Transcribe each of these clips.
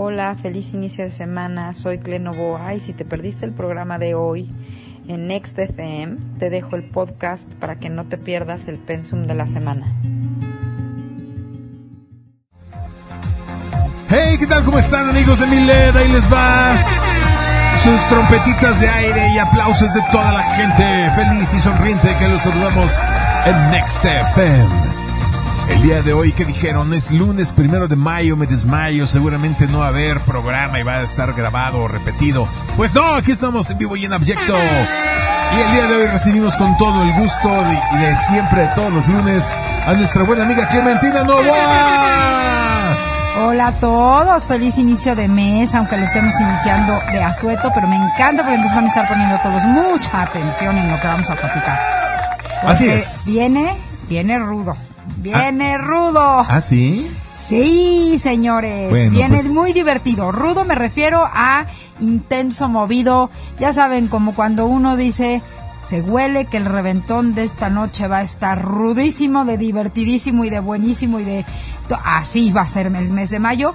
Hola, feliz inicio de semana. Soy Clenovoa y si te perdiste el programa de hoy en Next FM, te dejo el podcast para que no te pierdas el pensum de la semana. Hey, ¿qué tal? ¿Cómo están amigos de Milet? Ahí les va sus trompetitas de aire y aplausos de toda la gente feliz y sonriente que los saludamos en Next FM. El día de hoy, ¿qué dijeron? Es lunes primero de mayo, me desmayo, seguramente no va a haber programa y va a estar grabado o repetido. Pues no, aquí estamos en vivo y en abyecto. Y el día de hoy recibimos con todo el gusto de, de siempre, de todos los lunes, a nuestra buena amiga Clementina Novoa. Hola a todos, feliz inicio de mes, aunque lo estemos iniciando de asueto, pero me encanta porque entonces van a estar poniendo todos mucha atención en lo que vamos a platicar. Así es. Viene, viene rudo, viene rudo. ¿Ah, sí? Sí, señores, Bueno, viene pues- muy divertido. Rudo me refiero a intenso, movido. Ya saben, como cuando uno dice, se huele que el reventón de esta noche va a estar rudísimo, de divertidísimo y de buenísimo y de... Así va a ser el mes de mayo.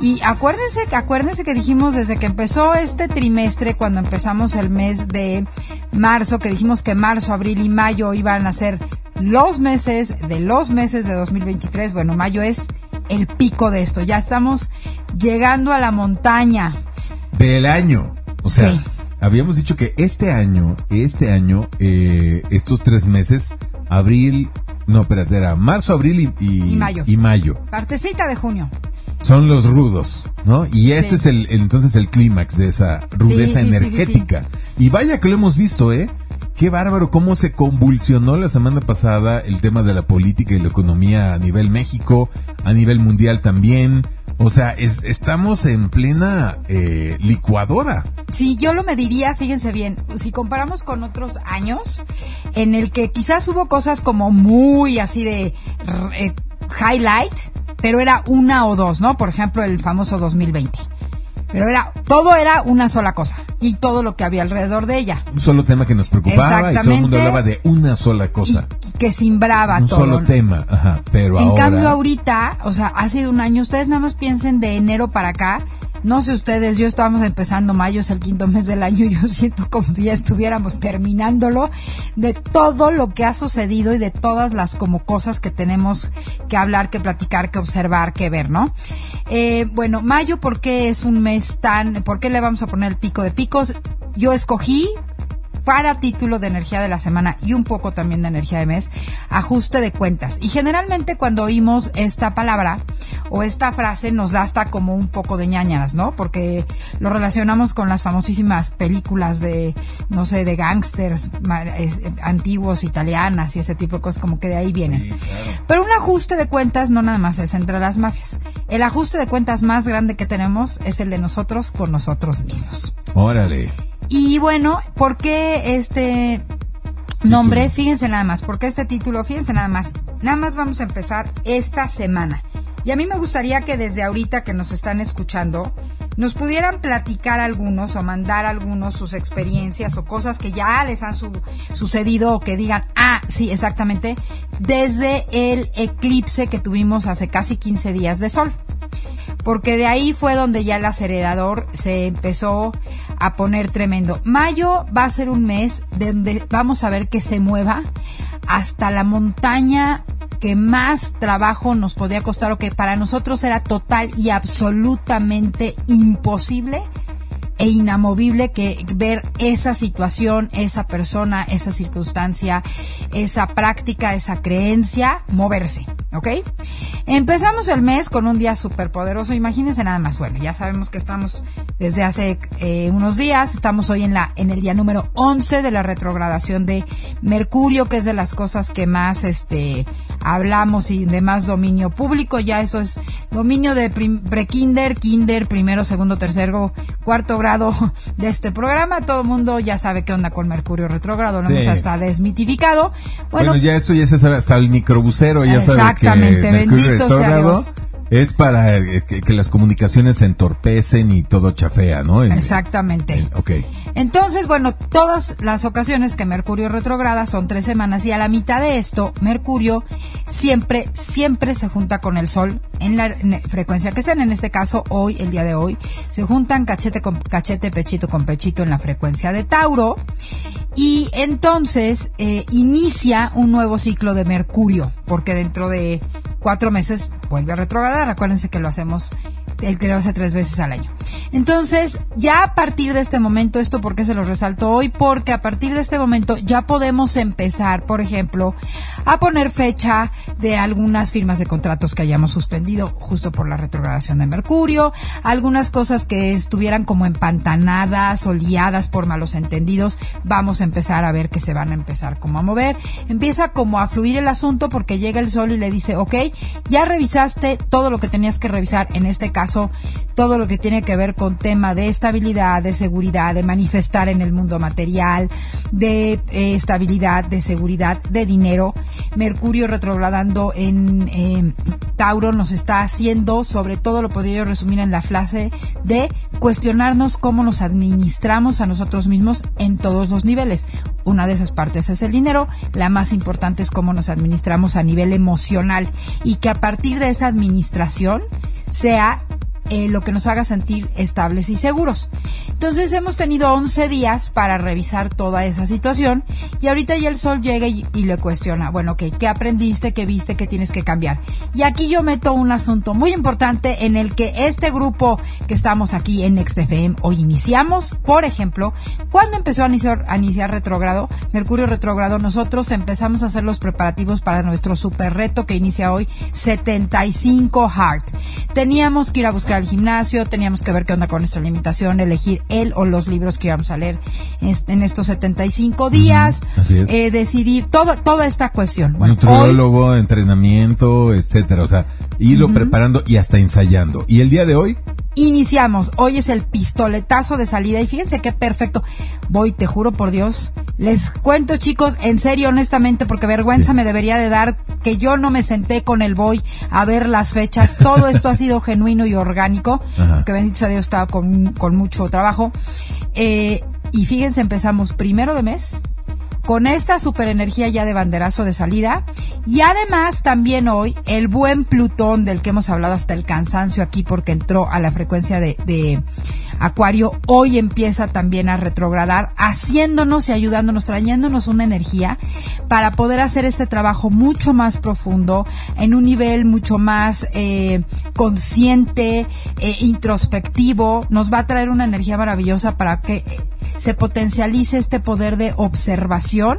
Y acuérdense, acuérdense que dijimos desde que empezó este trimestre, cuando empezamos el mes de marzo, que dijimos que marzo, abril y mayo iban a ser los meses de los meses de 2023. Bueno, mayo es el pico de esto. Ya estamos llegando a la montaña. Del año. O sea, Sí. habíamos dicho que este año, este año, eh, estos tres meses, abril, no, espérate, era marzo, abril y, y, Y mayo. y mayo. Partecita de junio. Son los rudos, ¿no? Y este Sí. es el, entonces el clímax de esa rudeza Sí, sí, sí, energética. Y vaya que lo hemos visto, ¿eh? Qué bárbaro cómo se convulsionó la semana pasada el tema de la política y la economía a nivel México, a nivel mundial también. O sea, es- estamos en plena eh, licuadora. Si yo lo mediría, fíjense bien, si comparamos con otros años, en el que quizás hubo cosas como muy así de eh, highlight, pero era una o dos, ¿no? Por ejemplo, el famoso 2020. Pero era, todo era una sola cosa. Y todo lo que había alrededor de ella. Un solo tema que nos preocupaba y todo el mundo hablaba de una sola cosa. Y que simbraba Un todo. solo tema, ajá. Pero En ahora... cambio ahorita, o sea, ha sido un año, ustedes nada más piensen de enero para acá, no sé ustedes, yo estábamos empezando mayo, es el quinto mes del año, yo siento como si ya estuviéramos terminándolo, de todo lo que ha sucedido y de todas las como cosas que tenemos que hablar, que platicar, que observar, que ver, ¿no? Eh, bueno, mayo, ¿por qué es un mes tan, por qué le vamos a poner el pico de picos? Yo escogí para título de energía de la semana y un poco también de energía de mes, ajuste de cuentas. Y generalmente cuando oímos esta palabra o esta frase nos da hasta como un poco de ñañaras, ¿no? Porque lo relacionamos con las famosísimas películas de, no sé, de gángsters eh, antiguos, italianas y ese tipo de cosas, como que de ahí vienen. Pero un ajuste de cuentas no nada más es entre las mafias. El ajuste de cuentas más grande que tenemos es el de nosotros con nosotros mismos. Órale. Y bueno, ¿por qué este nombre? Fíjense nada más, ¿por qué este título? Fíjense nada más. Nada más vamos a empezar esta semana. Y a mí me gustaría que desde ahorita que nos están escuchando, nos pudieran platicar algunos o mandar algunos sus experiencias o cosas que ya les han su- sucedido o que digan, ah, sí, exactamente, desde el eclipse que tuvimos hace casi 15 días de sol porque de ahí fue donde ya el acelerador se empezó a poner tremendo. Mayo va a ser un mes donde vamos a ver que se mueva hasta la montaña que más trabajo nos podía costar o que para nosotros era total y absolutamente imposible e inamovible que ver esa situación, esa persona, esa circunstancia, esa práctica, esa creencia, moverse, ¿ok? Empezamos el mes con un día súper poderoso, imagínense nada más, bueno, ya sabemos que estamos desde hace eh, unos días, estamos hoy en la en el día número 11 de la retrogradación de Mercurio, que es de las cosas que más este hablamos y de más dominio público, ya eso es dominio de pre-kinder, kinder, primero, segundo, tercero, cuarto grado de este programa, todo el mundo ya sabe qué onda con Mercurio retrógrado, lo Sí. hemos hasta desmitificado. Bueno, Bueno, ya esto ya se sabe hasta el microbusero, ya sabe que Exactamente, Mercurio bendito sea Dios. Es para eh, que, las comunicaciones se entorpecen y todo chafea, ¿no? Exactamente. ok. Entonces, bueno, todas las ocasiones que Mercurio retrograda son tres semanas y a la mitad de esto, Mercurio siempre, siempre se junta con el Sol en la frecuencia que estén. En este caso, hoy, el día de hoy, se juntan cachete con cachete, pechito con pechito en la frecuencia de Tauro. Y entonces eh, inicia un nuevo ciclo de Mercurio, porque dentro de cuatro meses vuelve a retrogradar. Acuérdense que lo hacemos el que lo hace tres veces al año. Entonces, ya a partir de este momento, esto porque se lo resalto hoy, porque a partir de este momento ya podemos empezar, por ejemplo, a poner fecha de algunas firmas de contratos que hayamos suspendido justo por la retrogradación de Mercurio, algunas cosas que estuvieran como empantanadas o liadas por malos entendidos, vamos a empezar a ver que se van a empezar como a mover. Empieza como a fluir el asunto porque llega el sol y le dice, ok, ya revisaste todo lo que tenías que revisar en este caso todo lo que tiene que ver con tema de estabilidad, de seguridad, de manifestar en el mundo material, de eh, estabilidad, de seguridad, de dinero. Mercurio retrogradando en eh, Tauro nos está haciendo, sobre todo lo podría resumir en la frase de cuestionarnos cómo nos administramos a nosotros mismos en todos los niveles. Una de esas partes es el dinero, la más importante es cómo nos administramos a nivel emocional y que a partir de esa administración sea eh, lo que nos haga sentir estables y seguros. Entonces hemos tenido 11 días para revisar toda esa situación y ahorita ya el sol llega y, le cuestiona, bueno, ok, ¿qué aprendiste, qué viste, qué tienes que cambiar? Y aquí yo meto un asunto muy importante en el que este grupo que estamos aquí en NextFM hoy iniciamos, por ejemplo, cuando empezó a iniciar, a iniciar retrógrado, Mercurio retrógrado, nosotros empezamos a hacer los preparativos para nuestro super reto que inicia hoy, 75 Heart. Teníamos que ir a buscar al gimnasio, teníamos que ver qué onda con nuestra limitación, elegir él o los libros que íbamos a leer en estos 75 días, eh, decidir todo, toda esta cuestión. Bueno, Nutriólogo, entrenamiento, etcétera, o sea, irlo preparando y hasta ensayando. ¿Y el día de hoy? Iniciamos. Hoy es el pistoletazo de salida y fíjense qué perfecto. Voy, te juro por Dios. Les cuento chicos, en serio, honestamente, porque vergüenza me debería de dar que yo no me senté con el Voy a ver las fechas. Todo esto ha sido genuino y orgánico, porque bendito sea Dios, estaba con, con mucho trabajo. Eh, y fíjense, empezamos primero de mes, con esta superenergía ya de banderazo de salida. Y además también hoy el buen Plutón del que hemos hablado hasta el cansancio aquí porque entró a la frecuencia de, de Acuario, hoy empieza también a retrogradar, haciéndonos y ayudándonos, trayéndonos una energía para poder hacer este trabajo mucho más profundo, en un nivel mucho más eh, consciente, eh, introspectivo. Nos va a traer una energía maravillosa para que se potencialice este poder de observación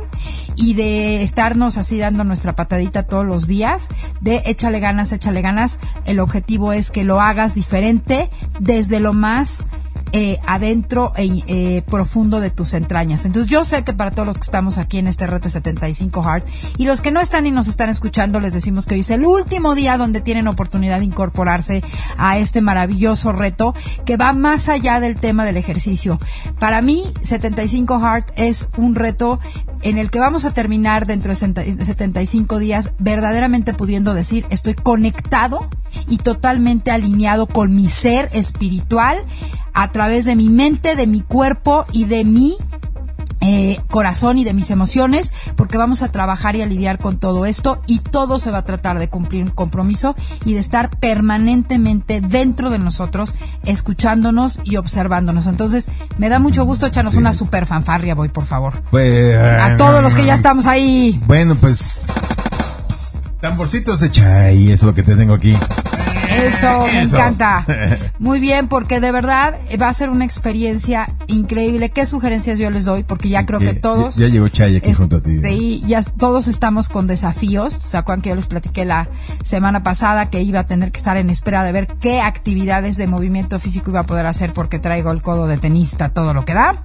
y de estarnos así dando nuestra patadita todos los días, de échale ganas, échale ganas. El objetivo es que lo hagas diferente desde lo más eh, adentro e eh, profundo de tus entrañas. Entonces yo sé que para todos los que estamos aquí en este reto 75 Hard y los que no están y nos están escuchando, les decimos que hoy es el último día donde tienen oportunidad de incorporarse a este maravilloso reto que va más allá del tema del ejercicio. Para mí, 75 Hard es un reto en el que vamos a terminar dentro de 75 días verdaderamente pudiendo decir estoy conectado y totalmente alineado con mi ser espiritual a través de mi mente, de mi cuerpo y de mi eh, corazón y de mis emociones, porque vamos a trabajar y a lidiar con todo esto y todo se va a tratar de cumplir un compromiso y de estar permanentemente dentro de nosotros, escuchándonos y observándonos. Entonces, me da mucho gusto echarnos una super fanfarria, voy, por favor. Pues, a todos los que ya estamos ahí. Bueno, pues, tamborcitos de chai, eso es lo que te tengo aquí. Eso, me encanta. Muy bien, porque de verdad va a ser una experiencia increíble. ¿Qué sugerencias yo les doy? Porque ya creo que todos... Ya, llegó Chay aquí junto a ti. Sí, ya todos estamos con desafíos. ¿Se acuerdan que yo les platiqué la semana pasada que iba a tener que estar en espera de ver qué actividades de movimiento físico iba a poder hacer porque traigo el codo de tenista, todo lo que da?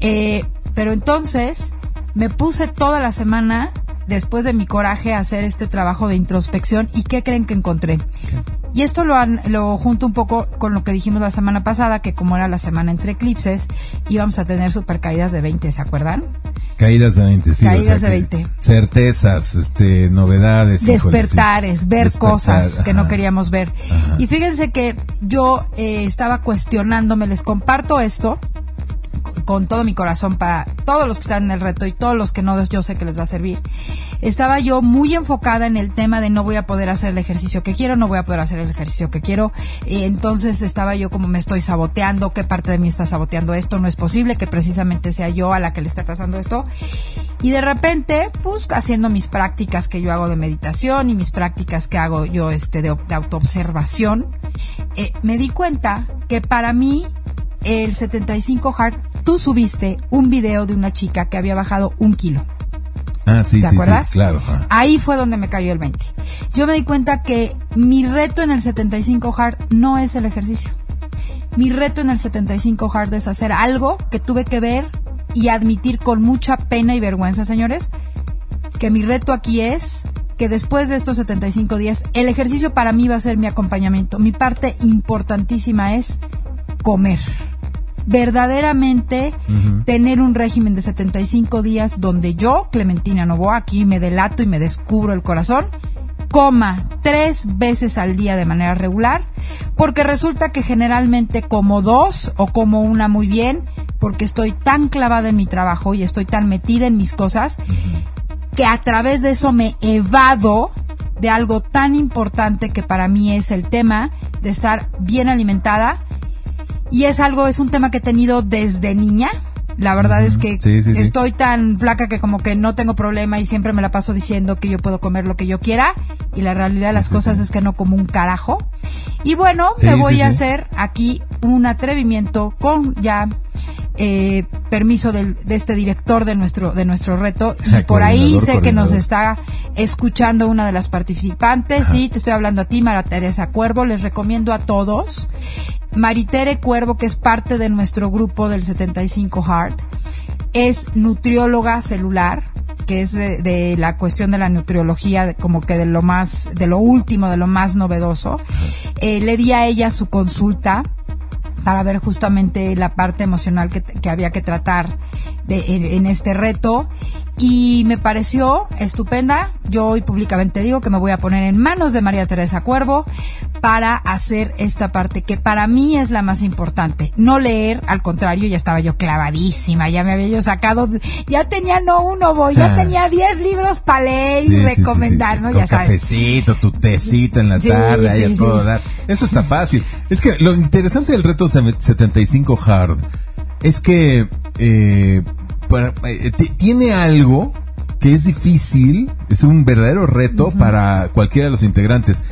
Eh, pero entonces me puse toda la semana después de mi coraje, hacer este trabajo de introspección. ¿Y qué creen que encontré? Y esto lo, han, lo junto un poco con lo que dijimos la semana pasada, que como era la semana entre eclipses, íbamos a tener super caídas de 20, ¿se acuerdan? Caídas de 20, sí. Caídas o sea de que 20. Certezas, este, novedades. Despertares, ver Despertar, cosas que no queríamos ver. Ajá. Y fíjense que yo eh, estaba cuestionándome, les comparto esto con todo mi corazón para todos los que están en el reto y todos los que no, yo sé que les va a servir. Estaba yo muy enfocada en el tema de no voy a poder hacer el ejercicio que quiero, no voy a poder hacer el ejercicio que quiero. Entonces estaba yo como me estoy saboteando, qué parte de mí está saboteando esto, no es posible que precisamente sea yo a la que le esté pasando esto. Y de repente, pues haciendo mis prácticas que yo hago de meditación y mis prácticas que hago yo este de, de autoobservación, eh, me di cuenta que para mí el 75 Hard, tú subiste un video de una chica que había bajado un kilo. Ah, sí, ¿Te sí, acuerdas? sí, claro. Ahí fue donde me cayó el 20. Yo me di cuenta que mi reto en el 75 Hard no es el ejercicio. Mi reto en el 75 Hard es hacer algo que tuve que ver y admitir con mucha pena y vergüenza, señores, que mi reto aquí es que después de estos 75 días, el ejercicio para mí va a ser mi acompañamiento. Mi parte importantísima es comer. Verdaderamente tener un régimen de 75 días donde yo, Clementina Novoa, aquí me delato y me descubro el corazón, coma tres veces al día de manera regular, porque resulta que generalmente como dos o como una muy bien, porque estoy tan clavada en mi trabajo y estoy tan metida en mis cosas, que a través de eso me evado de algo tan importante que para mí es el tema de estar bien alimentada y es algo, es un tema que he tenido desde niña. La verdad es que Sí, sí, sí. estoy tan flaca que como que no tengo problema y siempre me la paso diciendo que yo puedo comer lo que yo quiera. Y la realidad de las cosas es que no como un carajo. Y bueno, me voy a hacer aquí un atrevimiento con ya eh, permiso del- de este director de nuestro de nuestro reto. Y por ahí sé que nos está escuchando una de las participantes. Sí te estoy hablando a ti Mara Teresa Cuervo. Les recomiendo a todos Maritere Cuervo que es parte de nuestro grupo del 75 Heart es nutrióloga celular que es de, de la cuestión de la nutriología de- como que de lo más de lo último de lo más novedoso. Eh, le di a ella su consulta para ver justamente la parte emocional que, que había que tratar de, en, en este reto y me pareció estupenda. Yo hoy públicamente digo que me voy a poner en manos de María Teresa Cuervo para hacer esta parte que para mí es la más importante. No leer, al contrario, ya estaba yo clavadísima, ya me había yo sacado, ya tenía no uno, voy, ya Ah. tenía 10 libros para leer Sí, y sí, sí, recomendar, sí. ¿no? Con Ya sabes. cafecito, tu tecita en la Sí, tarde, ahí sí, a todo sí. dar. Eso está fácil. Es que lo interesante del reto 75 Hard es que eh, para- eh, ti- tiene algo que es difícil, es un verdadero reto para cualquiera de los integrantes.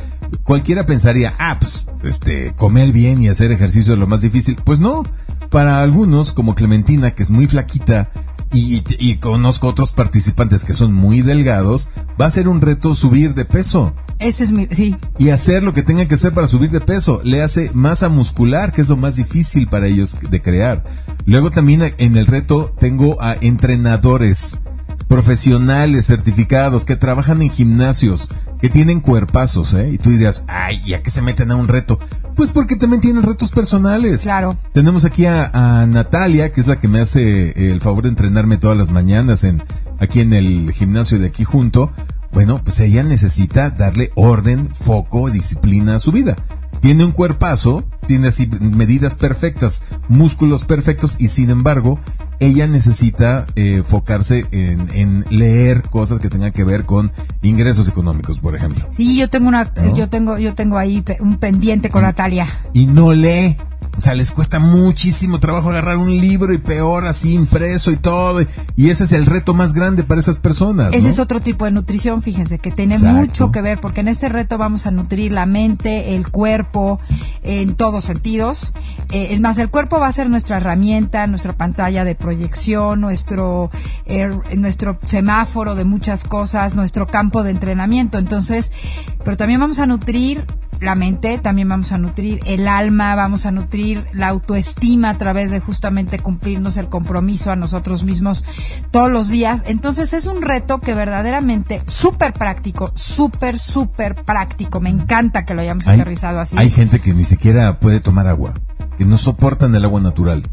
Cualquiera pensaría, ah, pues, este, comer bien y hacer ejercicio es lo más difícil. Pues no. Para algunos, como Clementina, que es muy flaquita, y, y conozco otros participantes que son muy delgados, va a ser un reto subir de peso Ese es mi, sí, y hacer lo que tengan que hacer para subir de peso. Le hace masa muscular, que es lo más difícil para ellos de crear. Luego también en el reto tengo a entrenadores profesionales certificados que trabajan en gimnasios, que tienen cuerpazos, ¿eh? Y tú dirías, ay, ¿y a qué se meten a un reto? Pues porque también tienen retos personales. Claro. Tenemos aquí a, a Natalia, que es la que me hace el favor de entrenarme todas las mañanas en aquí en el gimnasio de aquí junto. Bueno, pues ella necesita darle orden, foco, disciplina a su vida. Tiene un cuerpazo, tiene así medidas perfectas, músculos perfectos y sin embargo, ella necesita eh, enfocarse en, en leer cosas que tengan que ver con ingresos económicos, por ejemplo. Sí, yo tengo una, ¿No? yo tengo, yo tengo ahí un pendiente con Natalia. y no lee. O sea, les cuesta muchísimo trabajo agarrar un libro y peor así impreso y todo. Y ese es el reto más grande para esas personas. Ese es otro tipo de nutrición, fíjense, que tiene Exacto. mucho que ver, porque en este reto vamos a nutrir la mente, el cuerpo, en todos sentidos. Eh, es más, el cuerpo va a ser nuestra herramienta, nuestra pantalla de proyección, nuestro, eh, nuestro semáforo de muchas cosas, nuestro campo de entrenamiento. Entonces, pero también vamos a nutrir la mente, también vamos a nutrir el alma, vamos a nutrir la autoestima a través de justamente cumplirnos el compromiso a nosotros mismos todos los días. Entonces es un reto que verdaderamente súper práctico, súper, súper práctico. Me encanta que lo hayamos aterrizado así. Hay gente que ni siquiera puede tomar agua, que no soportan el agua natural.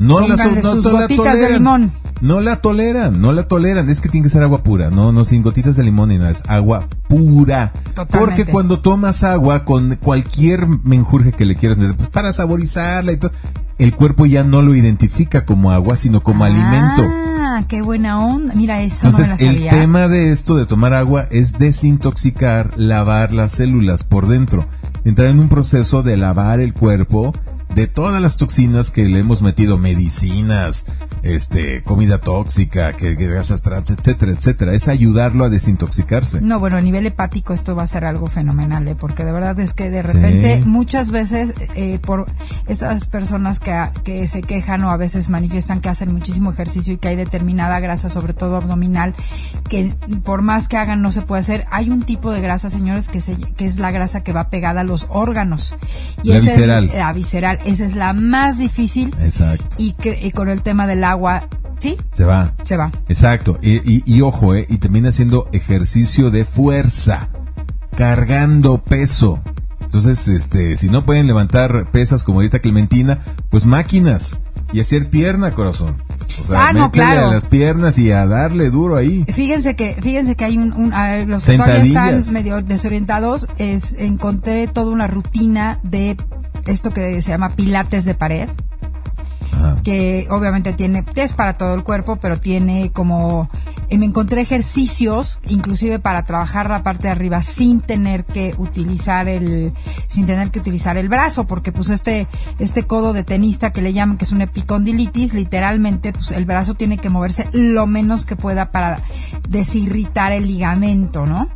No la, sus gotitas de limón. No la toleran, no la toleran. Es que tiene que ser agua pura, no, no sin gotitas de limón ni nada, es agua pura. Porque cuando tomas agua con cualquier menjurje que le quieras meter, pues, para saborizarla y todo, el cuerpo ya no lo identifica como agua, sino como alimento. Ah, qué buena onda. Mira eso. Entonces, el tema de esto de tomar agua es desintoxicar, lavar las células por dentro. Entrar en un proceso de lavar el cuerpo de todas las toxinas que le hemos metido, medicinas, este, comida tóxica, que, grasas trans, etcétera, etcétera. Es ayudarlo a desintoxicarse. No, bueno, a nivel hepático esto va a ser algo fenomenal, ¿eh? porque de verdad es que de repente muchas veces eh, por esas personas que, que se quejan o a veces manifiestan que hacen muchísimo ejercicio y que hay determinada grasa, sobre todo abdominal, que por más que hagan no se puede hacer. Hay un tipo de grasa, señores, que, se, que es la grasa que va pegada a los órganos. Y la visceral. la visceral esa es la más difícil. Exacto. Y, que, con el tema del agua, ¿sí? Se va. Se va. Exacto. Y, y, ojo, ¿eh? Y termina haciendo ejercicio de fuerza, cargando peso. Entonces, este, si no pueden levantar pesas como ahorita Clementina, pues máquinas y hacer pierna, corazón. O sea, ah, no, claro. a las piernas y a darle duro ahí. Fíjense que, fíjense que hay un, un los que todavía están medio desorientados, es, encontré toda una rutina de esto que se llama pilates de pared. que obviamente tiene es para todo el cuerpo, pero tiene como y me encontré ejercicios, inclusive para trabajar la parte de arriba sin tener que utilizar el, sin tener que utilizar el brazo, porque pues este, este codo de tenista que le llaman que es un epicondilitis, literalmente pues el brazo tiene que moverse lo menos que pueda para desirritar el ligamento, ¿no?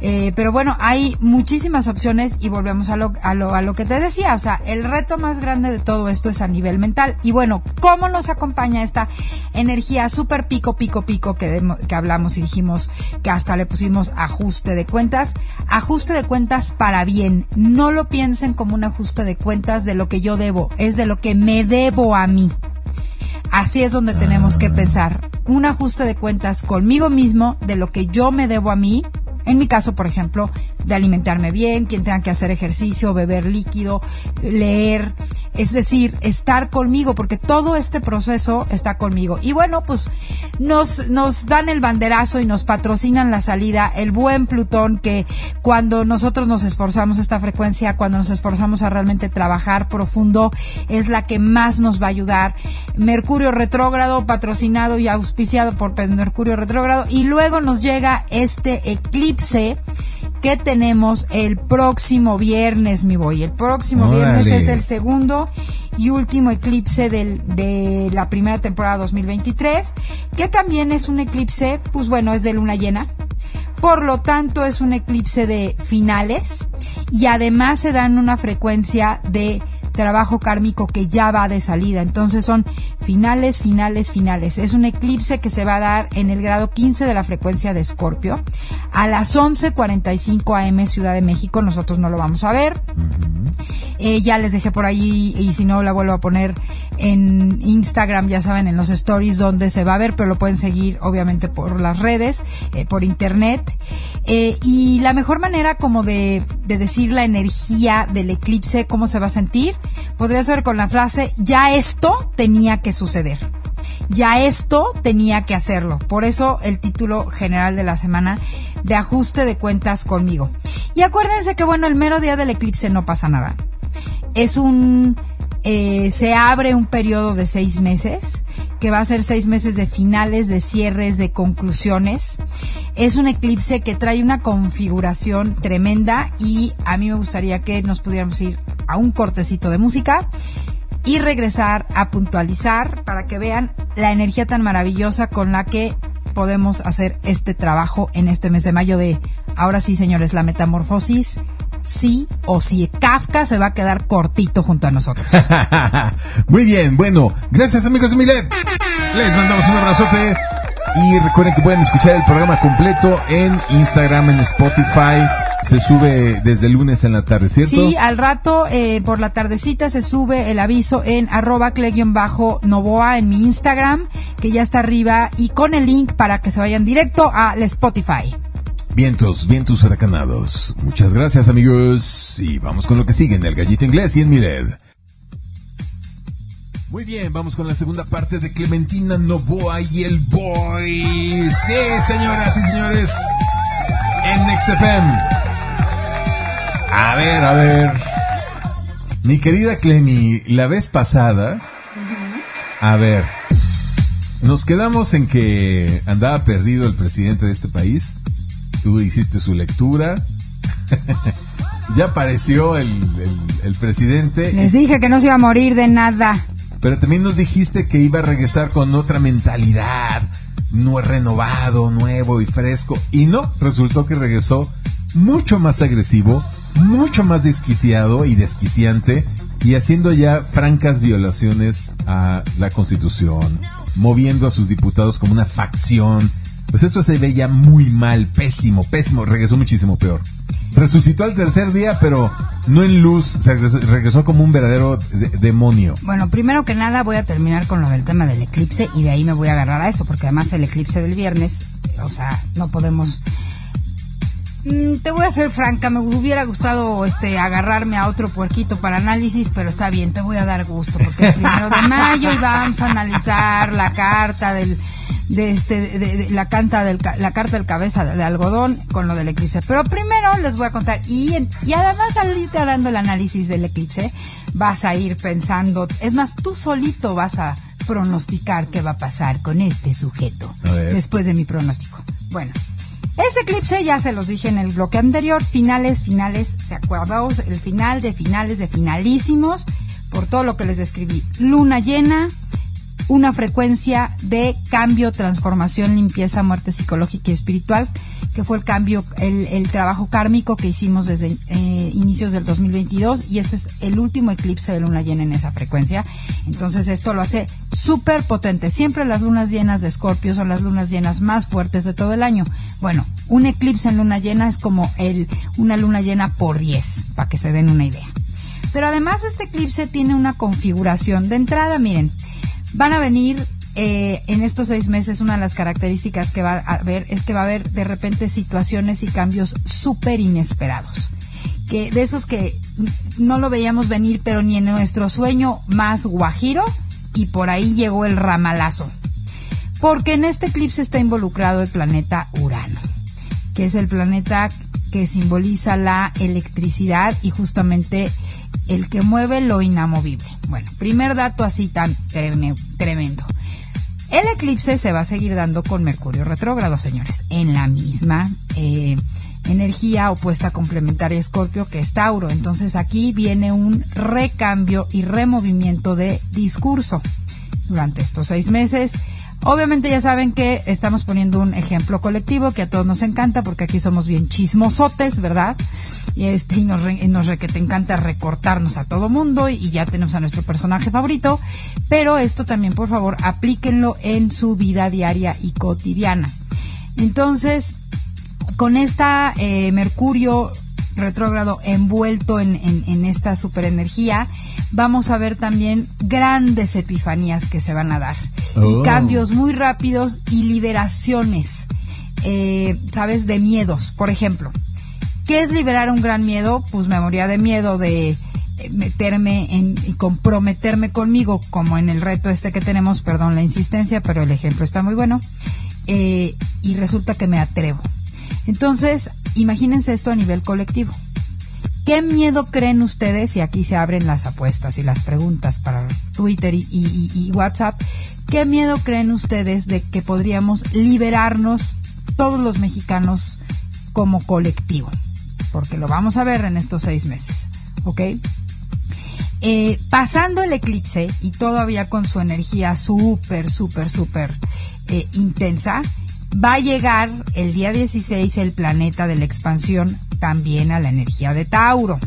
Eh, pero bueno, hay muchísimas opciones y volvemos a lo, a, lo, a lo que te decía, o sea, el reto más grande de todo esto es a nivel mental. Y bueno, ¿cómo nos acompaña esta energía súper pico, pico, pico que, que hablamos y dijimos que hasta le pusimos ajuste de cuentas? Ajuste de cuentas para bien. No lo piensen como un ajuste de cuentas de lo que yo debo, es de lo que me debo a mí. Así es donde tenemos que pensar. Un ajuste de cuentas conmigo mismo de lo que yo me debo a mí en mi caso, por ejemplo, de alimentarme bien, quien tenga que hacer ejercicio, beber líquido, leer, es decir, estar conmigo, porque todo este proceso está conmigo. Y bueno, pues nos, dan el banderazo y nos patrocinan la salida, el buen Plutón, que cuando nosotros nos esforzamos esta frecuencia, cuando nos esforzamos a realmente trabajar profundo, es la que más nos va a ayudar. Mercurio retrógrado, patrocinado y auspiciado por Mercurio retrógrado, y luego nos llega este eclipse que tenemos el próximo viernes, mi boy. El próximo viernes es el segundo y último eclipse del, de la primera temporada 2023, que también es un eclipse, pues bueno, es de luna llena. Por lo tanto, es un eclipse de finales y además se dan una frecuencia de trabajo kármico que ya va de salida. Entonces son finales, finales, finales. Es un eclipse que se va a dar en el grado 15 de la frecuencia de Escorpio a las 11:45 am Ciudad de México. Nosotros no lo vamos a ver. Eh, ya les dejé por ahí y si no la vuelvo a poner en Instagram, ya saben, en los stories donde se va a ver, pero lo pueden seguir obviamente por las redes, eh, por internet. Eh, y la mejor manera como de, de decir la energía del eclipse, cómo se va a sentir, podría ser con la frase, ya esto tenía que suceder. Ya esto tenía que hacerlo. Por eso el título general de la semana de ajuste de cuentas conmigo. Y acuérdense que bueno, el mero día del eclipse no pasa nada. Es un eh, se abre un periodo de seis meses, que va a ser seis meses de finales, de cierres, de conclusiones. Es un eclipse que trae una configuración tremenda y a mí me gustaría que nos pudiéramos ir a un cortecito de música y regresar a puntualizar para que vean la energía tan maravillosa con la que podemos hacer este trabajo en este mes de mayo de, ahora sí señores, la metamorfosis sí o sí. Kafka se va a quedar cortito junto a nosotros. Muy bien, bueno, gracias amigos de Milet. Les mandamos un abrazote. Y recuerden que pueden escuchar el programa completo en Instagram, en Spotify, se sube desde el lunes en la tarde, ¿cierto? Sí, al rato, eh, por la tardecita, se sube el aviso en arroba bajo novoa en mi Instagram, que ya está arriba, y con el link para que se vayan directo al Spotify. Vientos, vientos huracanados. Muchas gracias, amigos. Y vamos con lo que sigue en el gallito inglés y en Mired. Muy bien, vamos con la segunda parte de Clementina Novoa y el Boy. Sí, señoras y señores, en XFM. A ver, a ver. Mi querida Clemi, la vez pasada, a ver, nos quedamos en que andaba perdido el presidente de este país. Tú hiciste su lectura. ya apareció el, el presidente. Les dije que no se iba a morir de nada. Pero también nos dijiste que iba a regresar con otra mentalidad, no renovado, nuevo y fresco. Y no, resultó que regresó mucho más agresivo, mucho más desquiciado y desquiciante y haciendo ya francas violaciones a la Constitución, moviendo a sus diputados como una facción. Pues esto se ve ya muy mal, pésimo, pésimo, regresó muchísimo peor. Resucitó al tercer día, pero no en luz, se regresó, como un verdadero demonio. Bueno, primero que nada voy a terminar con lo del tema del eclipse y de ahí me voy a agarrar a eso, porque además el eclipse del viernes, o sea, no podemos... Mm, te voy a ser franca, me hubiera gustado este agarrarme a otro puerquito para análisis, pero está bien, te voy a dar gusto, porque es primero de mayo y vamos a analizar la carta del de este de, la canta del la carta del cabeza de, algodón con lo del eclipse. Pero primero les voy a contar y y además ahorita dando el análisis del eclipse vas a ir pensando, es más tú solito vas a pronosticar qué va a pasar con este sujeto después de mi pronóstico. Bueno, este eclipse ya se los dije en el bloque anterior, finales, finales, se acuerdan el final de finales de finalísimos por todo lo que les describí. Luna llena, una frecuencia de cambio, transformación, limpieza, muerte psicológica y espiritual, que fue el cambio, el, trabajo kármico que hicimos desde eh, inicios del 2022 y este es el último eclipse de luna llena en esa frecuencia. Entonces esto lo hace súper potente. Siempre las lunas llenas de Escorpio son las lunas llenas más fuertes de todo el año. Bueno, un eclipse en luna llena es como el, una luna llena por 10, para que se den una idea. Pero además este eclipse tiene una configuración de entrada, miren, Van a venir eh, en estos seis meses, una de las características que va a haber es que va a haber de repente situaciones y cambios súper inesperados. Que de esos que no lo veíamos venir, pero ni en nuestro sueño más guajiro, y por ahí llegó el ramalazo. Porque en este eclipse está involucrado el planeta Urano, que es el planeta que simboliza la electricidad y justamente el que mueve lo inamovible. Bueno, primer dato así tan tremendo. El eclipse se va a seguir dando con Mercurio retrógrado, señores, en la misma eh, energía opuesta complementaria Escorpio que es Tauro. Entonces aquí viene un recambio y removimiento de discurso durante estos seis meses. Obviamente ya saben que estamos poniendo un ejemplo colectivo que a todos nos encanta porque aquí somos bien chismosotes, ¿verdad? Y este y nos, que te encanta recortarnos a todo mundo y ya tenemos a nuestro personaje favorito, pero esto también por favor aplíquenlo en su vida diaria y cotidiana. Entonces, con esta eh, Mercurio retrógrado envuelto en, en, esta superenergía, vamos a ver también grandes epifanías que se van a dar. Y oh. cambios muy rápidos y liberaciones, eh, ¿sabes? De miedos, por ejemplo. ¿Qué es liberar un gran miedo? Pues memoria de miedo de eh, meterme en y comprometerme conmigo, como en el reto este que tenemos, perdón la insistencia, pero el ejemplo está muy bueno, eh, y resulta que me atrevo. Entonces, imagínense esto a nivel colectivo. ¿Qué miedo creen ustedes? Y aquí se abren las apuestas y las preguntas para Twitter y, WhatsApp. ¿Qué miedo creen ustedes de que podríamos liberarnos todos los mexicanos como colectivo? Porque lo vamos a ver en estos seis meses. ¿Ok? Eh, pasando el eclipse y todavía con su energía súper, súper, súper eh, intensa, va a llegar el día 16 el planeta de la expansión también a la energía de Tauro.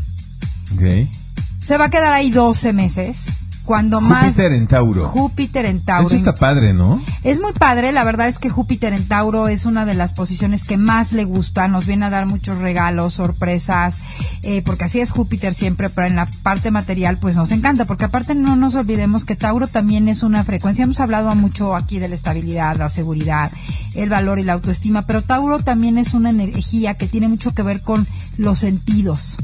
Se va a quedar ahí 12 meses cuando más... Júpiter en Tauro. Júpiter en Tauro. Eso está padre, ¿no? Es muy padre, la verdad es que Júpiter en Tauro es una de las posiciones que más le gusta, nos viene a dar muchos regalos, sorpresas, eh, porque así es Júpiter siempre, pero en la parte material pues nos encanta, porque aparte no nos olvidemos que Tauro también es una frecuencia, hemos hablado mucho aquí de la estabilidad, la seguridad, el valor y la autoestima, pero Tauro también es una energía que tiene mucho que ver con los sentidos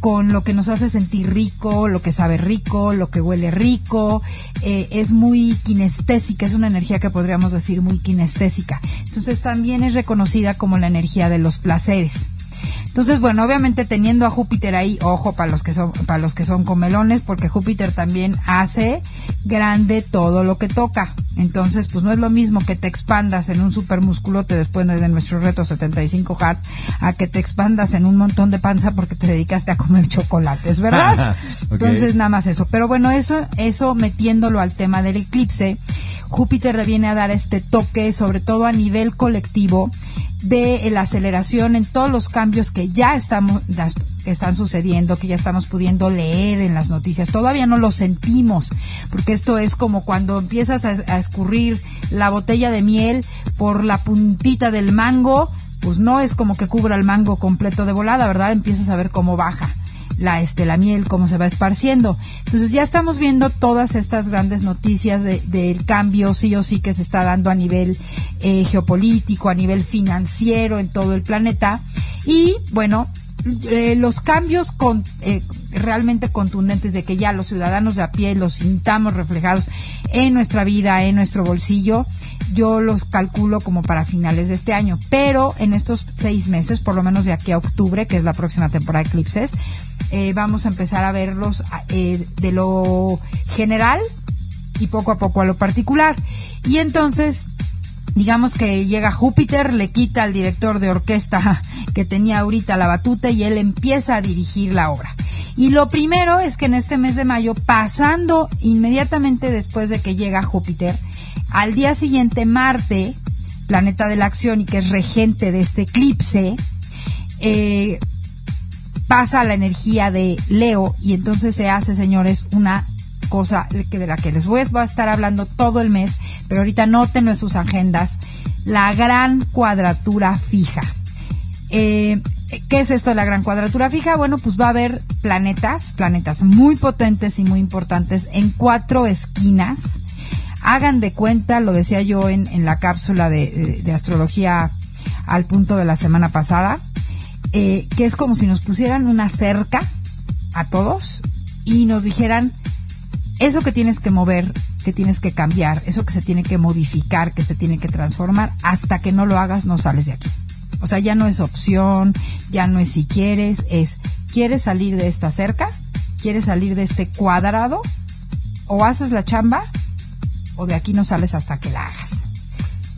con lo que nos hace sentir rico, lo que sabe rico, lo que huele rico, eh, es muy kinestésica, es una energía que podríamos decir muy kinestésica. Entonces también es reconocida como la energía de los placeres. Entonces, bueno, obviamente teniendo a Júpiter ahí, ojo para los que son para los que son comelones, porque Júpiter también hace grande todo lo que toca. Entonces, pues no es lo mismo que te expandas en un super musculote después de nuestro reto 75 hard a que te expandas en un montón de panza porque te dedicaste a comer chocolates, ¿verdad? Entonces, nada más eso. Pero bueno, eso eso metiéndolo al tema del eclipse, Júpiter le viene a dar este toque, sobre todo a nivel colectivo, de la aceleración en todos los cambios que ya estamos que están sucediendo, que ya estamos pudiendo leer en las noticias. Todavía no lo sentimos, porque esto es como cuando empiezas a, a escurrir la botella de miel por la puntita del mango, pues no es como que cubra el mango completo de volada, ¿verdad? Empiezas a ver cómo baja la, este, la miel, cómo se va esparciendo. Entonces ya estamos viendo todas estas grandes noticias del cambio sí o sí que se está dando a nivel eh, geopolítico, a nivel financiero en todo el planeta. Y bueno, eh, los cambios con, eh, realmente contundentes de que ya los ciudadanos de a pie los sintamos reflejados en nuestra vida, en nuestro bolsillo, yo los calculo como para finales de este año. Pero en estos seis meses, por lo menos de aquí a octubre, que es la próxima temporada de eclipses, eh, vamos a empezar a verlos eh, de lo general y poco a poco a lo particular. Y entonces, digamos que llega Júpiter, le quita al director de orquesta que tenía ahorita la batuta y él empieza a dirigir la obra. Y lo primero es que en este mes de mayo, pasando inmediatamente después de que llega Júpiter, al día siguiente Marte, planeta de la acción y que es regente de este eclipse, eh, pasa la energía de Leo y entonces se hace, señores, una cosa de la que les voy a estar hablando todo el mes, pero ahorita nótenlo en sus agendas, la gran cuadratura fija. Eh, ¿Qué es esto de la gran cuadratura fija? Bueno, pues va a haber planetas, planetas muy potentes y muy importantes en cuatro esquinas. Hagan de cuenta, lo decía yo en, en la cápsula de, de astrología al punto de la semana pasada, eh, que es como si nos pusieran una cerca a todos y nos dijeran eso que tienes que mover, que tienes que cambiar, eso que se tiene que modificar, que se tiene que transformar, hasta que no lo hagas no sales de aquí. O sea, ya no es opción, ya no es si quieres, es ¿quieres salir de esta cerca? ¿Quieres salir de este cuadrado? O haces la chamba o de aquí no sales hasta que la hagas.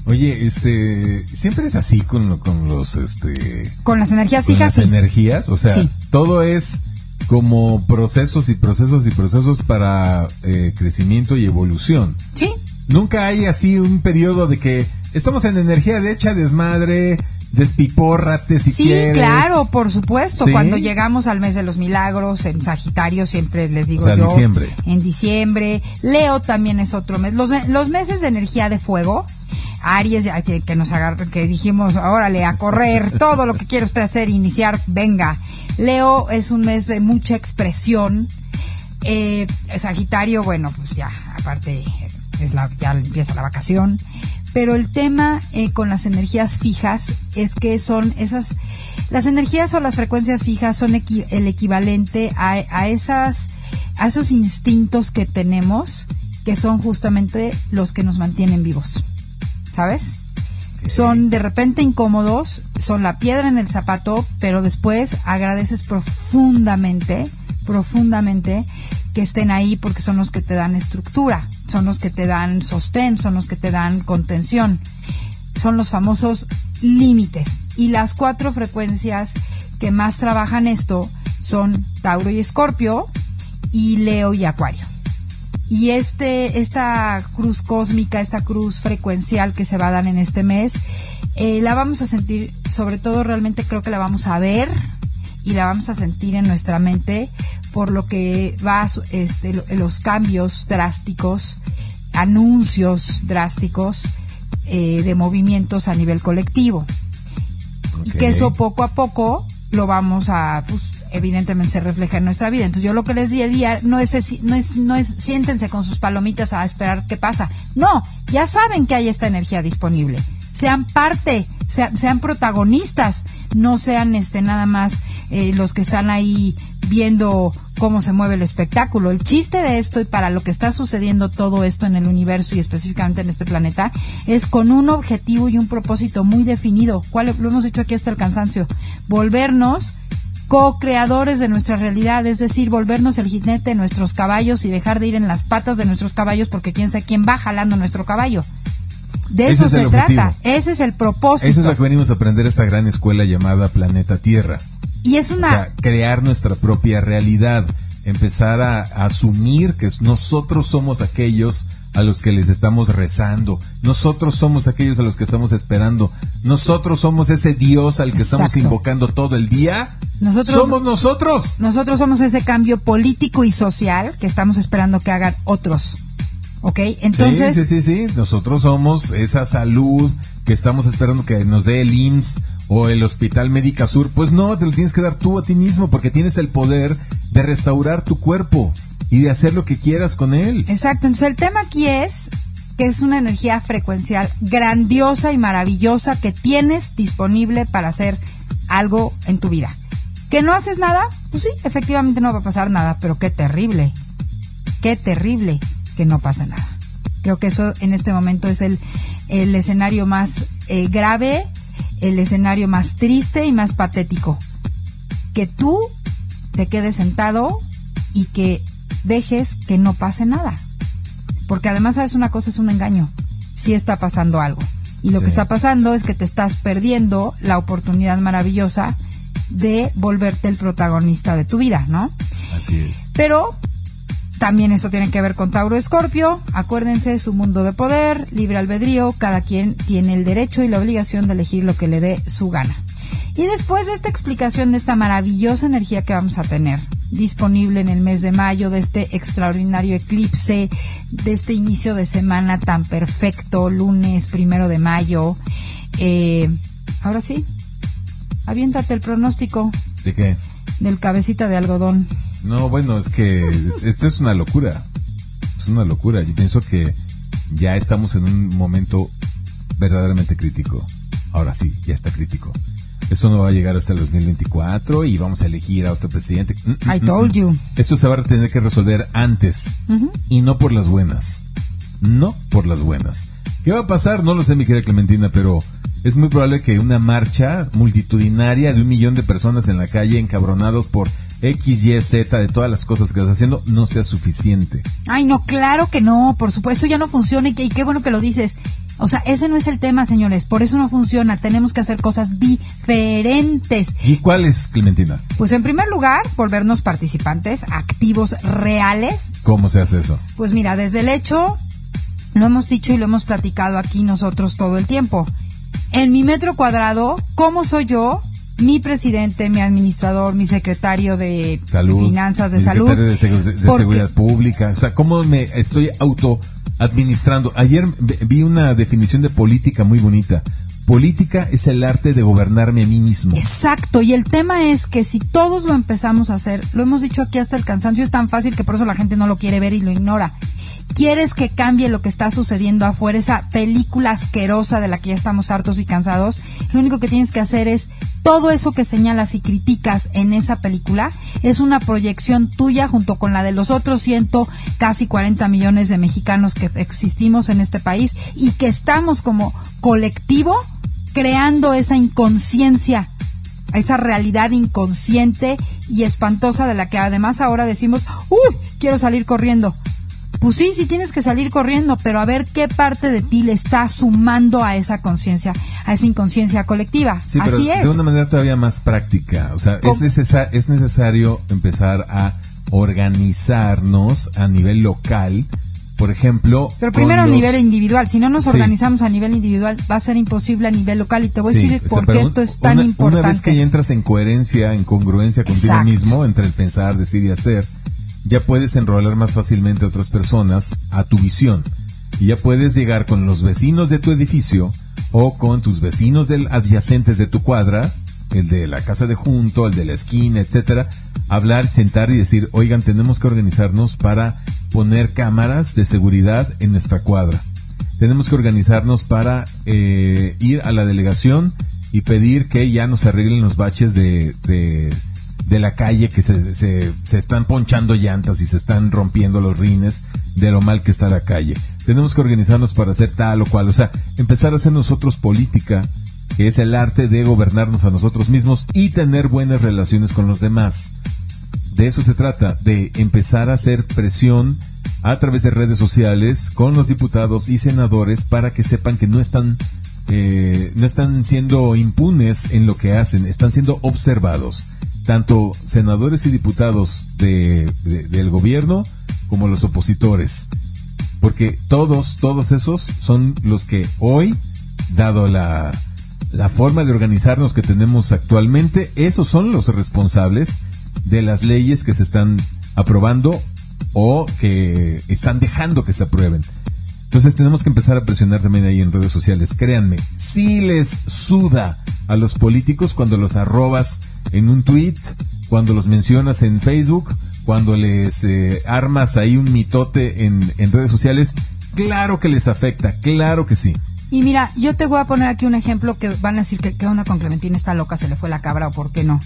Oye, este, siempre es así con, con los, este... Con las energías con fijas, las sí. energías, o sea, Sí. todo es como procesos y procesos y procesos para eh, crecimiento y evolución. Sí, Nunca hay así un periodo de que estamos en energía de hecha desmadre, despipórrate si sí, quieres. claro, por supuesto. Sí. Cuando llegamos al mes de los milagros, en Sagitario siempre les digo O sea, yo. diciembre. En diciembre. Leo también es otro mes. Los, los meses de energía de fuego. Aries, que, nos agarra, que dijimos, órale, a correr, todo lo que quiere usted hacer, iniciar, venga. Leo es un mes de mucha expresión. Eh, Sagitario, bueno, pues ya, aparte, es la, ya empieza la vacación. Pero el tema eh, con las energías fijas es que son esas, las energías o las frecuencias fijas son equi- el equivalente a, a esas, a esos instintos que tenemos que son justamente los que nos mantienen vivos. ¿Sabes? Son de repente incómodos, son la piedra en el zapato, pero después agradeces profundamente, profundamente que estén ahí porque son los que te dan estructura, son los que te dan sostén, son los que te dan contención, son los famosos límites. Y las cuatro frecuencias que más trabajan esto son Tauro y Escorpio y Leo y Acuario. Y este, esta cruz cósmica, esta cruz frecuencial que se va a dar en este mes, eh, la vamos a sentir, sobre todo realmente creo que la vamos a ver y la vamos a sentir en nuestra mente por lo que va este, los cambios drásticos, anuncios drásticos eh, de movimientos a nivel colectivo. Y que eso poco a poco lo vamos a, pues, evidentemente se refleja en nuestra vida. Entonces yo lo que les diría no es, no es, no es siéntense con sus palomitas a esperar qué pasa. No, ya saben que hay esta energía disponible. Sean parte, sean, sean protagonistas, no sean este nada más eh, los que están ahí viendo cómo se mueve el espectáculo. El chiste de esto y para lo que está sucediendo todo esto en el universo y específicamente en este planeta es con un objetivo y un propósito muy definido. ¿Cuál lo hemos dicho aquí hasta el cansancio? Volvernos co-creadores de nuestra realidad, es decir, volvernos el jinete de nuestros caballos y dejar de ir en las patas de nuestros caballos porque quién sabe quién va jalando nuestro caballo. De eso se trata, ese es el propósito. Eso es lo que venimos a aprender esta gran escuela llamada Planeta Tierra. Y es una... crear nuestra propia realidad, empezar a, asumir que nosotros somos aquellos a los que les estamos rezando, nosotros somos aquellos a los que estamos esperando, nosotros somos ese Dios al que estamos invocando todo el día. Nosotros somos nosotros. Nosotros somos ese cambio político y social que estamos esperando que hagan otros. ¿Ok? Entonces. Sí, sí, sí, sí. Nosotros somos esa salud que estamos esperando que nos dé el IMSS o el Hospital Médica Sur, pues no, te lo tienes que dar tú a ti mismo porque tienes el poder de restaurar tu cuerpo y de hacer lo que quieras con él. Exacto, entonces el tema aquí es que es una energía frecuencial grandiosa y maravillosa que tienes disponible para hacer algo en tu vida. ¿Que no haces nada? Pues sí, efectivamente no va a pasar nada, pero qué terrible, qué terrible que no pase nada. Creo que eso en este momento es el, el escenario más eh, grave el escenario más triste y más patético. Que tú te quedes sentado y que dejes que no pase nada. Porque además, sabes, una cosa es un engaño. Si está pasando algo. Y lo que está pasando es que te estás perdiendo la oportunidad maravillosa de volverte el protagonista de tu vida, ¿no? Así es. Pero también esto tiene que ver con Tauro Escorpio. Acuérdense, su mundo de poder, libre albedrío, cada quien tiene el derecho y la obligación de elegir lo que le dé su gana. Y después de esta explicación de esta maravillosa energía que vamos a tener disponible en el mes de mayo, de este extraordinario eclipse, de este inicio de semana tan perfecto, lunes primero de mayo, eh, ahora sí, aviéntate el pronóstico. ¿De qué? Del cabecita de algodón. No, bueno, es que esto es una locura. Es una locura. Yo pienso que ya estamos en un momento verdaderamente crítico. Ahora sí, ya está crítico. Esto no va a llegar hasta el 2024 y vamos a elegir a otro presidente. Mm, mm, I told mm, you. Esto se va a tener que resolver antes y no por las buenas. No por las buenas. ¿Qué va a pasar? No lo sé, mi querida Clementina, pero es muy probable que una marcha multitudinaria de un millón de personas en la calle encabronados por X, Y, Z de todas las cosas que estás haciendo no sea suficiente. Ay, no, claro que no, por supuesto, ya no funciona y, qué bueno que lo dices. O sea, ese no es el tema, señores, por eso no funciona, tenemos que hacer cosas diferentes. ¿Y cuáles, Clementina? Pues en primer lugar, volvernos participantes activos reales. ¿Cómo se hace eso? Pues mira, desde el hecho, lo hemos dicho y lo hemos platicado aquí nosotros todo el tiempo. En mi metro cuadrado, ¿cómo soy yo? Mi presidente, mi administrador, mi secretario de finanzas, de salud. de, seguridad pública. O sea, ¿cómo me estoy auto administrando? Ayer vi una definición de política muy bonita. Política es el arte de gobernarme a mí mismo. Exacto, y el tema es que si todos lo empezamos a hacer, lo hemos dicho aquí hasta el cansancio, es tan fácil que por eso la gente no lo quiere ver y lo ignora quieres que cambie lo que está sucediendo afuera, esa película asquerosa de la que ya estamos hartos y cansados, lo único que tienes que hacer es todo eso que señalas y criticas en esa película es una proyección tuya junto con la de los otros ciento casi 40 millones de mexicanos que existimos en este país y que estamos como colectivo creando esa inconsciencia esa realidad inconsciente y espantosa de la que además ahora decimos, uy, quiero salir corriendo. Pues sí, sí tienes que salir corriendo, pero a ver qué parte de ti le está sumando a esa conciencia, a esa inconsciencia colectiva. Sí, Así es. De una manera todavía más práctica. O sea, es, es necesario empezar a organizarnos a nivel local por ejemplo. Pero primero a nivel individual. Si no nos organizamos a nivel individual, va a ser imposible a nivel local. Y te voy a decir por qué esto es tan importante. Una vez que ya entras en coherencia, en congruencia contigo mismo, entre el pensar, decir y hacer, ya puedes enrolar más fácilmente a otras personas a tu visión. Y ya puedes llegar con los vecinos de tu edificio o con tus vecinos del adyacentes de tu cuadra, el de la casa de junto, el de la esquina, etcétera, hablar, sentar y decir, oigan, tenemos que organizarnos para poner cámaras de seguridad en nuestra cuadra. Tenemos que organizarnos para eh, ir a la delegación y pedir que ya nos arreglen los baches de, de, la calle, que se, se, se están ponchando llantas y se están rompiendo los rines de lo mal que está la calle. Tenemos que organizarnos para hacer tal o cual, o sea, empezar a hacer nosotros política, que es el arte de gobernarnos a nosotros mismos y tener buenas relaciones con los demás. De eso se trata, de empezar a hacer presión a través de redes sociales con los diputados y senadores para que sepan que no están eh, no están siendo impunes en lo que hacen, están siendo observados. Tanto senadores y diputados de, del gobierno como los opositores. Porque todos, todos esos son los que hoy, dado la, la forma de organizarnos que tenemos actualmente, esos son los responsables de las leyes que se están aprobando o que están dejando que se aprueben. Entonces tenemos que empezar a presionar también ahí en redes sociales. Créanme, si les suda a los políticos cuando los arrobas en un tweet, cuando los mencionas en Facebook, cuando les eh, armas ahí un mitote en, en redes sociales, claro que les afecta, claro que sí. Y mira, yo te voy a poner aquí un ejemplo que van a decir que, que una con Clementina está loca, se le fue la cabra o por qué no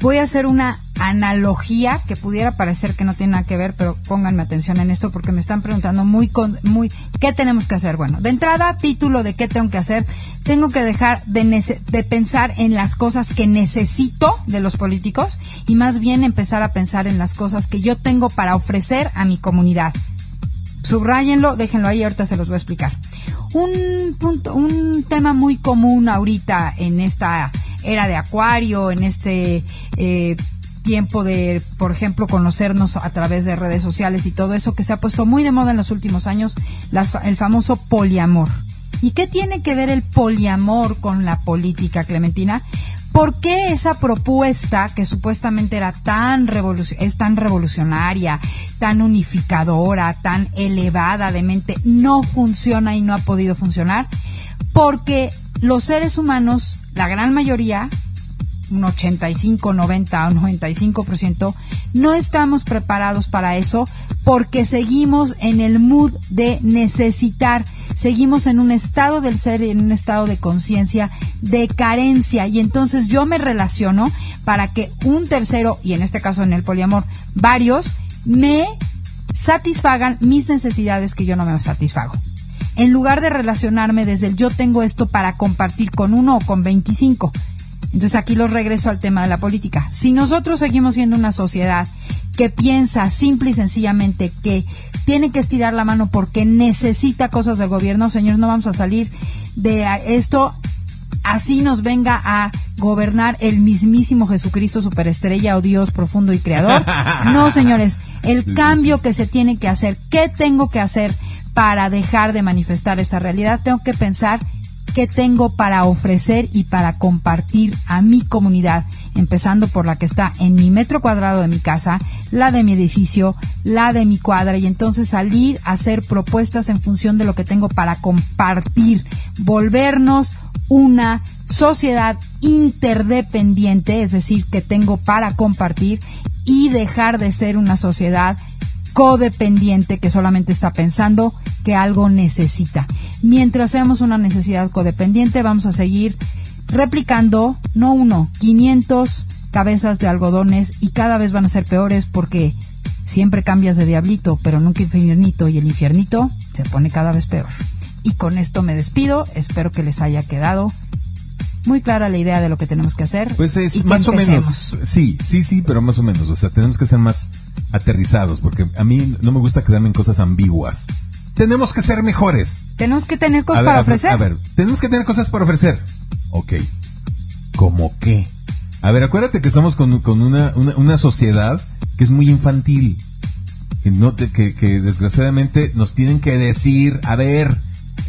voy a hacer una analogía que pudiera parecer que no tiene nada que ver, pero pónganme atención en esto porque me están preguntando muy, muy, ¿qué tenemos que hacer? Bueno, de entrada, título de qué tengo que hacer, tengo que dejar de, de pensar en las cosas que necesito de los políticos y más bien empezar a pensar en las cosas que yo tengo para ofrecer a mi comunidad. Subrayenlo, déjenlo ahí, ahorita se los voy a explicar. Un punto, un tema muy común ahorita en esta era de acuario, en este eh, tiempo de, por ejemplo, conocernos a través de redes sociales y todo eso que se ha puesto muy de moda en los últimos años, el famoso poliamor. ¿Y qué tiene que ver el poliamor con la política, Clementina? ¿Por qué esa propuesta que supuestamente era tan es tan revolucionaria, tan unificadora, tan elevada de mente, no funciona y no ha podido funcionar? Porque los seres humanos la gran mayoría, un 85, 90 o 95%, no estamos preparados para eso porque seguimos en el mood de necesitar, seguimos en un estado del ser, en un estado de conciencia de carencia. Y entonces yo me relaciono para que un tercero, y en este caso en el poliamor, varios, me satisfagan mis necesidades que yo no me satisfago en lugar de relacionarme desde el yo tengo esto para compartir con uno o con 25. Entonces aquí lo regreso al tema de la política. Si nosotros seguimos siendo una sociedad que piensa simple y sencillamente que tiene que estirar la mano porque necesita cosas del gobierno, señores, no vamos a salir de esto así nos venga a gobernar el mismísimo Jesucristo superestrella o Dios profundo y creador. No, señores, el cambio que se tiene que hacer, ¿qué tengo que hacer? Para dejar de manifestar esta realidad, tengo que pensar qué tengo para ofrecer y para compartir a mi comunidad, empezando por la que está en mi metro cuadrado de mi casa, la de mi edificio, la de mi cuadra, y entonces salir a hacer propuestas en función de lo que tengo para compartir, volvernos una sociedad interdependiente, es decir, que tengo para compartir y dejar de ser una sociedad codependiente que solamente está pensando que algo necesita. Mientras seamos una necesidad codependiente, vamos a seguir replicando, no uno, 500 cabezas de algodones y cada vez van a ser peores porque siempre cambias de diablito, pero nunca infiernito y el infiernito se pone cada vez peor. Y con esto me despido, espero que les haya quedado muy clara la idea de lo que tenemos que hacer. Pues es más o menos, sí, sí, sí, pero más o menos, o sea, tenemos que ser más aterrizados, porque a mí no me gusta quedarme en cosas ambiguas. Tenemos que ser mejores. Tenemos que tener cosas para ofrecer. A ver, tenemos que tener cosas para ofrecer. Ok. ¿Cómo qué? A ver, acuérdate que estamos con, una, una, sociedad que es muy infantil. que, no que, que desgraciadamente nos tienen que decir, a ver,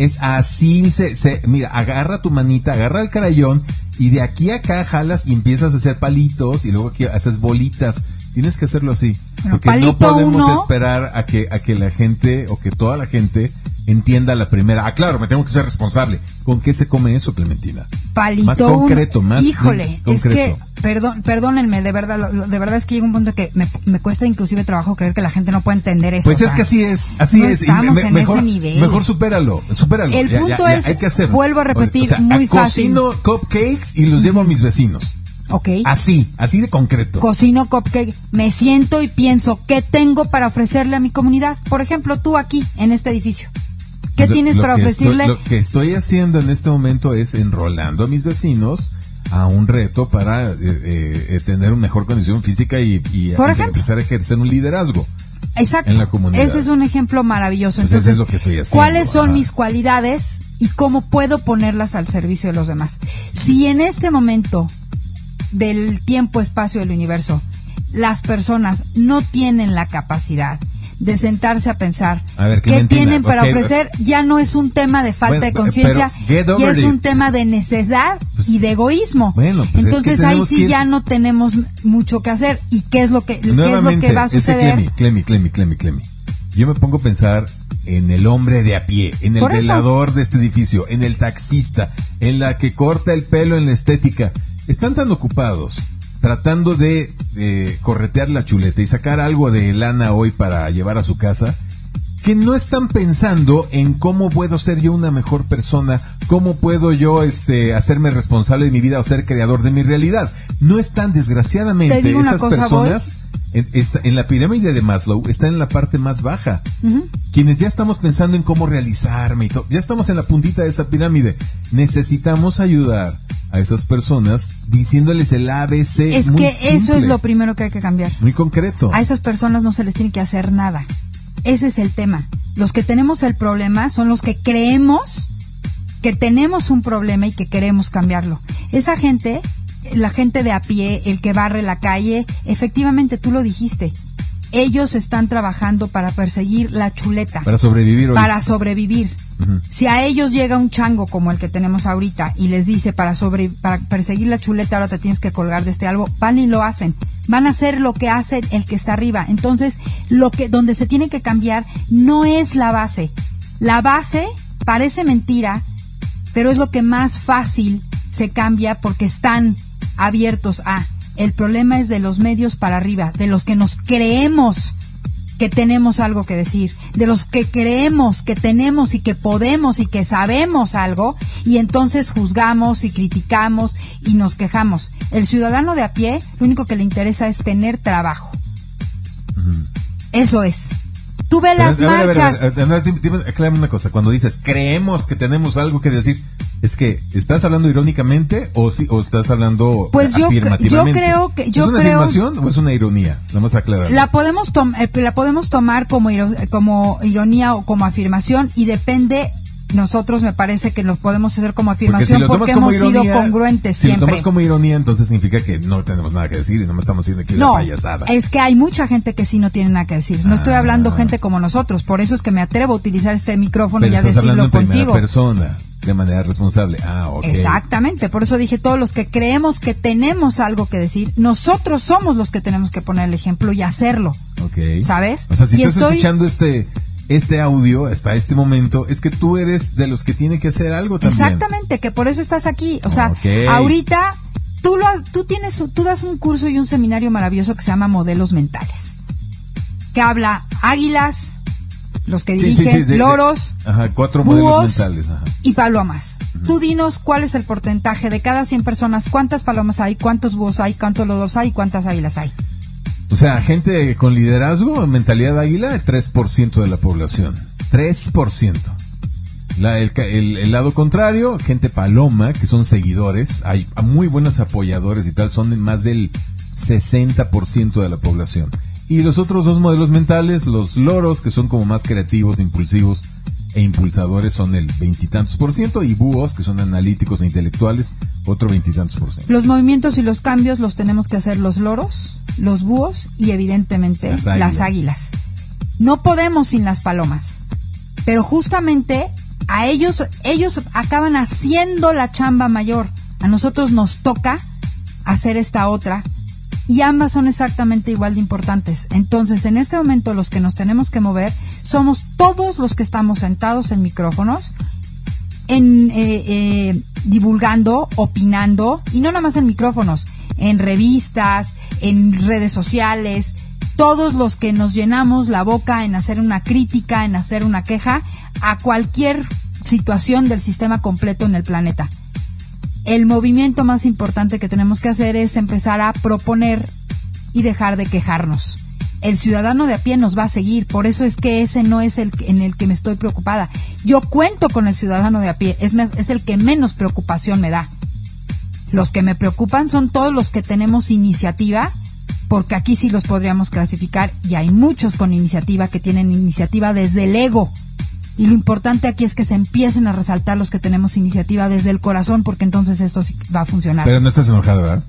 es así, se, se- mira, agarra tu manita, agarra el carayón y de aquí a acá jalas y empiezas a hacer palitos y luego aquí haces bolitas. Tienes que hacerlo así. Bueno, porque no podemos uno. esperar a que, a que la gente o que toda la gente entienda la primera. Ah, claro, me tengo que ser responsable. ¿Con qué se come eso, Clementina? palito Más concreto, más híjole es que perdón perdónenme de verdad de verdad es que llega un punto que me, me cuesta inclusive trabajo creer que la gente no puede entender eso Pues o es sea, que así es, así no es. estamos en mejor, ese nivel. Mejor supéralo, supéralo. El Ya, punto ya, es, hay que hacerlo. vuelvo a repetir, O sea, muy Cocino cupcakes y los llevo a mis vecinos. ok Así, así de concreto. cocino cupcake me siento y pienso qué tengo para ofrecerle a mi comunidad por ejemplo tú aquí en este edificio qué Lo- tienes lo para que ofrecerle estoy- lo que estoy haciendo en este momento es enrolando a mis vecinos a un reto para eh, eh, eh, tener una mejor condición física y, Por empezar a ejercer un liderazgo. Exacto. en la comunidad. Ese es un ejemplo maravilloso. Pues Entonces, es lo que estoy haciendo, ¿cuáles son ajá. mis cualidades y cómo puedo ponerlas al servicio de los demás? Si en este momento del tiempo, espacio del universo, las personas no tienen la capacidad de sentarse a pensar A ver, qué tienen para ok, ofrecer, ya no es un tema de falta Bueno, de conciencia, ya es un tema de necesidad Pues, y de egoísmo. bueno, pues es que Entonces ahí sí que ya no tenemos mucho que hacer. ¿Y qué es lo que, qué es lo que va a suceder? Clemi, Clemi, Clemi, Clemi. Yo me pongo a pensar en el hombre de a pie, en el velador de este edificio, en el taxista, en la que corta el pelo en la estética. Están tan ocupados tratando de, de corretear la chuleta y sacar algo de lana hoy para llevar a su casa que no están pensando en cómo puedo ser yo una mejor persona, cómo puedo yo este hacerme responsable de mi vida o ser creador de mi realidad. No están desgraciadamente esas cosa, personas en, esta- en la pirámide de Maslow están en la parte más baja. Quienes ya estamos pensando en cómo realizarme y todo, ya estamos en la puntita de esa pirámide. Necesitamos ayudar a esas personas diciéndoles el ABC. Es muy que eso es lo primero que hay que cambiar. muy concreto. A esas personas no se les tiene que hacer nada. Ese es el tema. Los que tenemos el problema son los que creemos que tenemos un problema y que queremos cambiarlo. Esa gente, la gente de a pie, el que barre la calle, efectivamente tú lo dijiste. Ellos están trabajando para perseguir la chuleta Para sobrevivir hoy. para sobrevivir. Si a ellos llega un chango como el que tenemos ahorita y les dice para sobre para perseguir la chuleta ahora te tienes que colgar de este algo, van y lo hacen. Van a hacer lo que hace el que está arriba. Entonces, lo que donde se tiene que cambiar no es la base. La base parece mentira, pero es lo que más fácil se cambia porque están abiertos a. El problema es de los medios para arriba, de los que nos creemos que tenemos algo que decir, de los que creemos que tenemos y que podemos y que sabemos algo, y entonces juzgamos y criticamos y nos quejamos. El ciudadano de a pie, lo único que le interesa es tener trabajo. Eso es. Tú ve Pero, las marchas. nada más aclárame una cosa. Cuando dices creemos que tenemos algo que decir, ¿es que estás hablando irónicamente o, sí, o estás hablando Pues yo- afirmativamente? yo creo que- yo ¿Es una creo- afirmación o es una ironía? Vamos a aclarar. La podemos, tom- eh, la podemos tomar como, como ironía o como afirmación y depende, nosotros me parece que lo podemos hacer como afirmación porque, hemos sido congruentes si siempre. lo tomas como ironía, entonces significa que no tenemos nada que decir y no estamos haciendo aquí No, una payasada. es que hay mucha gente que sí no tiene nada que decir. No estoy Ah. hablando gente como nosotros, por eso es que me atrevo a utilizar este micrófono Pero y a estás hablando decirlo en primera contigo. persona, de manera responsable. Ah, ok. Exactamente, por eso dije todos los que creemos que tenemos algo que decir, nosotros somos los que tenemos que poner el ejemplo y hacerlo. Ok. ¿Sabes? O sea, si Y estás estoy- escuchando este este audio hasta este momento, es que tú eres de los que tiene que hacer algo también. Exactamente, que por eso estás aquí. O sea, Ok. ahorita tú lo, tú tienes, tú das un curso y un seminario maravilloso que se llama Modelos Mentales, que habla águilas, los que Sí, sí, dirigen, sí, de- de- loros, ajá, cuatro modelos búhos mentales. Ajá. y palomas. Tú dinos cuál es el porcentaje de cada 100 personas, cuántas palomas hay, cuántos búhos hay, cuántos loros hay, cuántas águilas hay. O sea, gente con liderazgo, mentalidad águila, 3% de la población. 3%. La, el, el- el lado contrario, gente paloma, que son seguidores, hay muy buenos apoyadores y tal, son más del 60% de la población. Y los otros dos modelos mentales, los loros, que son como más creativos, impulsivos e impulsadores, son el veintitantos por ciento, y búhos, que son analíticos e intelectuales, otro veintitantos por ciento. Los movimientos y los cambios los tenemos que hacer los loros, los búhos y evidentemente Las las águilas. águilas. No podemos sin las palomas. Pero justamente a ellos, ellos acaban haciendo la chamba mayor. A nosotros nos toca hacer esta otra y ambas son exactamente igual de importantes. Entonces, en este momento los que nos tenemos que mover somos todos los que estamos sentados en micrófonos, en eh, eh, divulgando, opinando, y no nada más en micrófonos, en revistas, en redes sociales, todos los que nos llenamos la boca en hacer una crítica, en hacer una queja a cualquier situación del sistema completo en el planeta. El movimiento más importante que tenemos que hacer es empezar a proponer y dejar de quejarnos. El ciudadano de a pie nos va a seguir, por eso es que ese no es el en el que me estoy preocupada. Yo cuento con el ciudadano de a pie, es, es el que menos preocupación me da. Los que me preocupan son todos los que tenemos iniciativa, porque aquí sí los podríamos clasificar y hay muchos con iniciativa que tienen iniciativa desde el ego. Y lo importante aquí es que se empiecen a resaltar los que tenemos iniciativa desde el corazón, porque entonces esto sí va a funcionar. Pero no estás enojado, ¿verdad?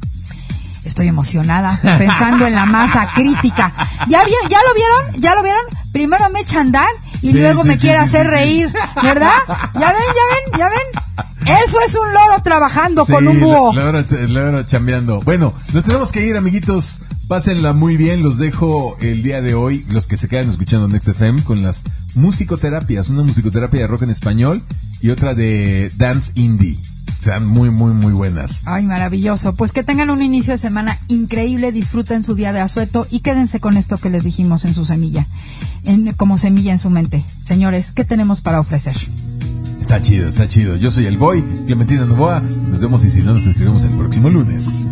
Estoy emocionada, pensando en la masa crítica. ¿Ya, ¿Ya lo vieron? ¿Ya lo vieron? Primero me echa a andar y luego me quiere hacer reír, ¿verdad? ¿Ya ven, ya ven, ya ven? Eso es un loro trabajando con un búho. Loro, loro chambeando. Bueno, nos tenemos que ir, amiguitos. Pásenla muy bien, los dejo el día de hoy, los que se quedan escuchando Next FM, con las musicoterapias, una musicoterapia de rock en español y otra de dance indie. Sean muy, muy, muy buenas. Ay, maravilloso. Pues que tengan un inicio de semana increíble, disfruten su día de asueto y quédense con esto que les dijimos en su semilla, en, como semilla en su mente. Señores, ¿qué tenemos para ofrecer? Está chido, está chido. Yo soy el Boy, Clementina Novoa. Nos vemos y si no, nos escribimos el próximo lunes.